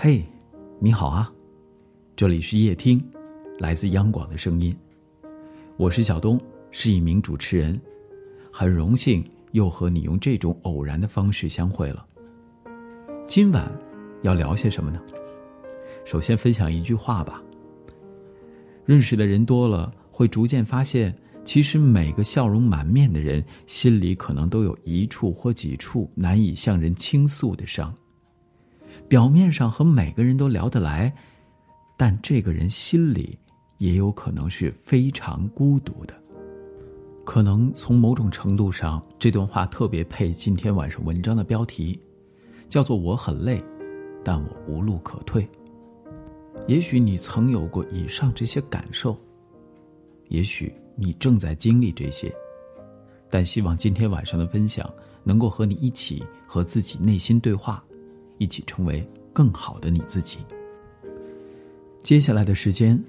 嘿，你好啊，这里是夜听，来自央广的声音，我是小东，是一名主持人，很荣幸又和你用这种偶然的方式相会了。今晚要聊些什么呢？首先分享一句话吧。认识的人多了，会逐渐发现，其实每个笑容满面的人，心里可能都有一处或几处难以向人倾诉的伤。表面上和每个人都聊得来，但这个人心里也有可能是非常孤独的。可能从某种程度上，这段话特别配今天晚上文章的标题，叫做“我很累，但我无路可退”。也许你曾有过以上这些感受，也许你正在经历这些，但希望今天晚上的分享能够和你一起和自己内心对话。一起成为更好的你自己。接下来的时间，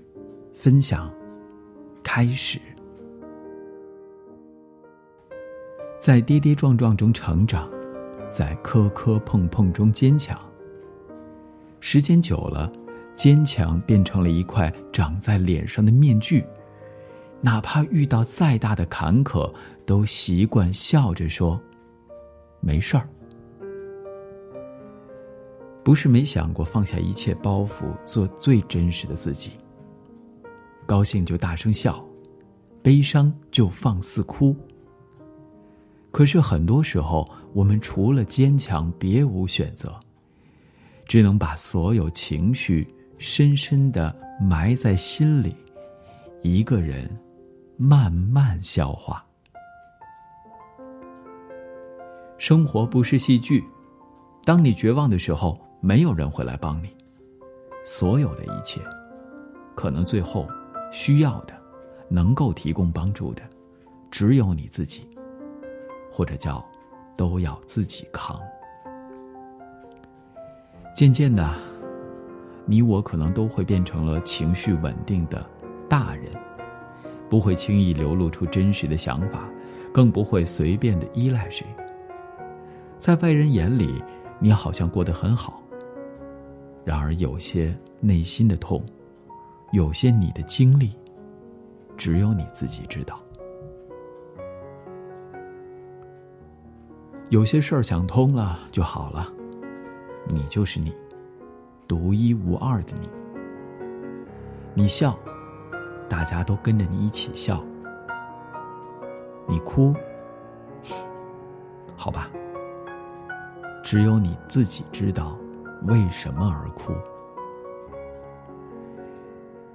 分享开始。在跌跌撞撞中成长，在磕磕碰碰中坚强。时间久了，坚强变成了一块长在脸上的面具，哪怕遇到再大的坎坷，都习惯笑着说：“没事儿。”不是没想过放下一切包袱，做最真实的自己。高兴就大声笑，悲伤就放肆哭。可是很多时候，我们除了坚强，别无选择，只能把所有情绪深深的埋在心里，一个人慢慢消化。生活不是戏剧，当你绝望的时候。没有人会来帮你，所有的一切，可能最后需要的，能够提供帮助的，只有你自己，或者叫都要自己扛。渐渐的，你我可能都会变成了情绪稳定的大人，不会轻易流露出真实的想法，更不会随便的依赖谁。在外人眼里，你好像过得很好。然而，有些内心的痛，有些你的经历，只有你自己知道。有些事儿想通了就好了，你就是你，独一无二的你。你笑，大家都跟着你一起笑；你哭，好吧，只有你自己知道。为什么而哭？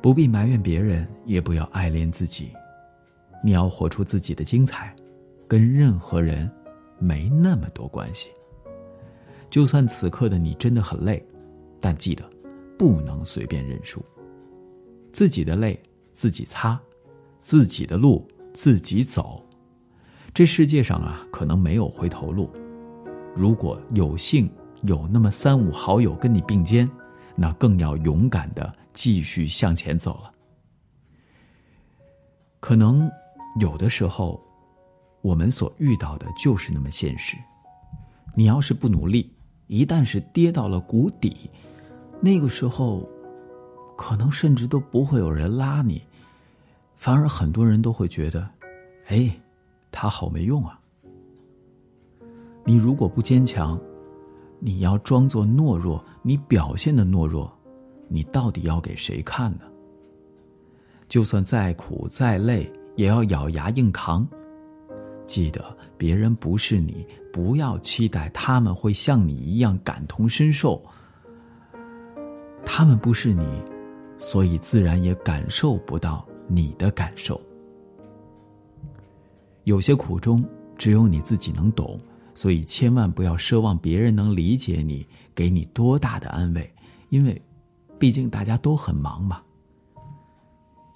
不必埋怨别人，也不要爱怜自己。你要活出自己的精彩，跟任何人没那么多关系。就算此刻的你真的很累，但记得不能随便认输。自己的泪自己擦，自己的路自己走。这世界上啊，可能没有回头路。如果有幸。有那么三五好友跟你并肩，那更要勇敢的继续向前走了。可能有的时候，我们所遇到的就是那么现实。你要是不努力，一旦是跌到了谷底，那个时候，可能甚至都不会有人拉你，反而很多人都会觉得，哎，他好没用啊。你如果不坚强。你要装作懦弱，你表现的懦弱，你到底要给谁看呢？就算再苦再累，也要咬牙硬扛。记得别人不是你，不要期待他们会像你一样感同身受。他们不是你，所以自然也感受不到你的感受。有些苦衷，只有你自己能懂。所以，千万不要奢望别人能理解你，给你多大的安慰，因为，毕竟大家都很忙嘛。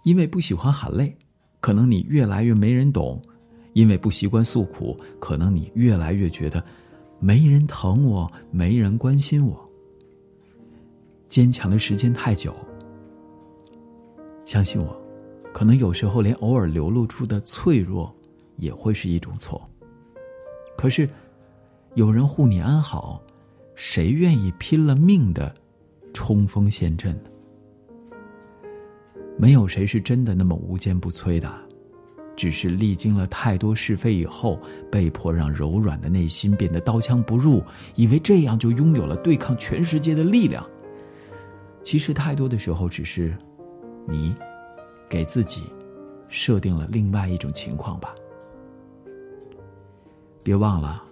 因为不喜欢喊累，可能你越来越没人懂；因为不习惯诉苦，可能你越来越觉得，没人疼我，没人关心我。坚强的时间太久，相信我，可能有时候连偶尔流露出的脆弱，也会是一种错。可是。有人护你安好，谁愿意拼了命的冲锋陷阵呢？没有谁是真的那么无坚不摧的，只是历经了太多是非以后，被迫让柔软的内心变得刀枪不入，以为这样就拥有了对抗全世界的力量。其实，太多的时候只是你给自己设定了另外一种情况吧。别忘了，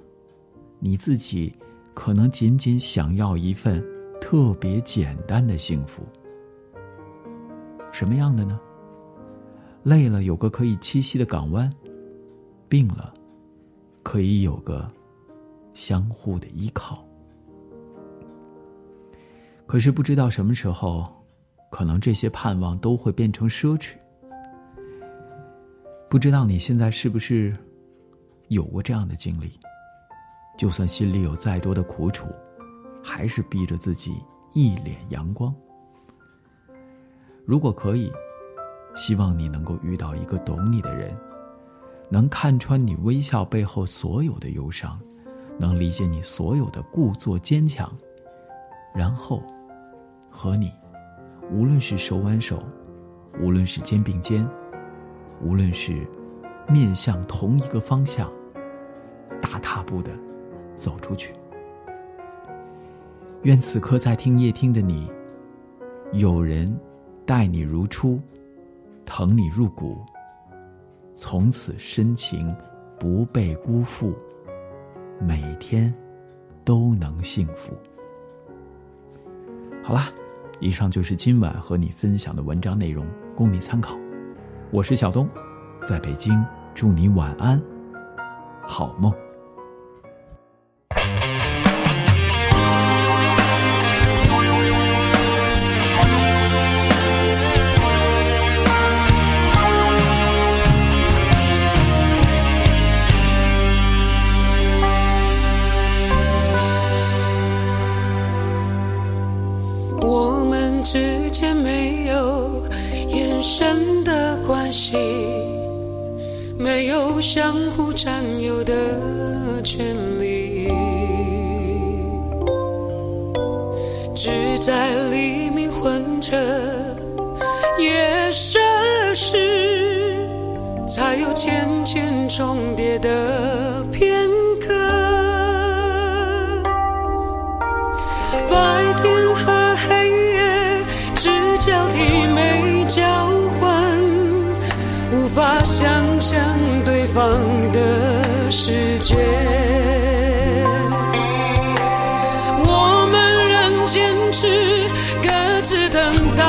你自己可能仅仅想要一份特别简单的幸福。什么样的呢？累了有个可以栖息的港湾，病了可以有个相互的依靠。可是不知道什么时候，可能这些盼望都会变成奢侈。不知道你现在是不是有过这样的经历？就算心里有再多的苦楚，还是逼着自己一脸阳光。如果可以，希望你能够遇到一个懂你的人，能看穿你微笑背后所有的忧伤，能理解你所有的故作坚强，然后和你，无论是手挽手，无论是肩并肩，无论是面向同一个方向，大踏步的走出去。愿此刻在听夜听的你，有人。待你如初，疼你入骨。从此深情不被辜负，每天都能幸福。好啦，以上就是今晚和你分享的文章内容，供你参考。我是小东，在北京，祝你晚安，好梦。没有相互占有的权利，只在黎明混着夜色时，才有渐渐重叠的片刻。白天向对方的世界，我们仍坚持各自等在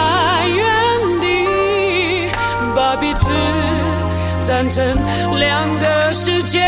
原地，把彼此站成两个世界。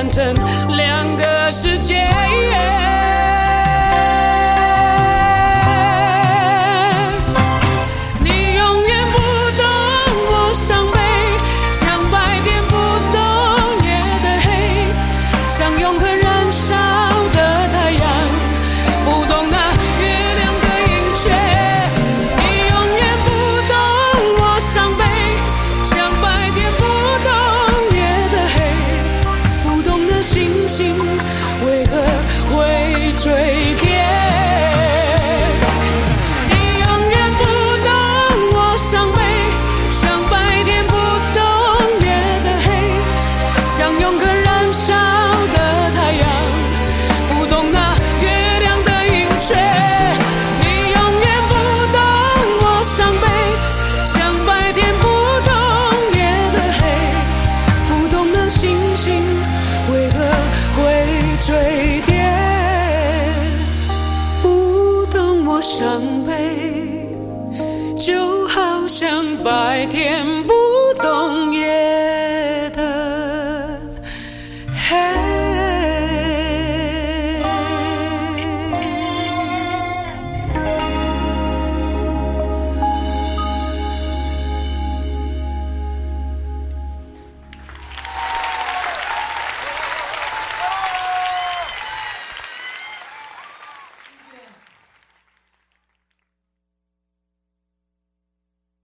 变成两个世界。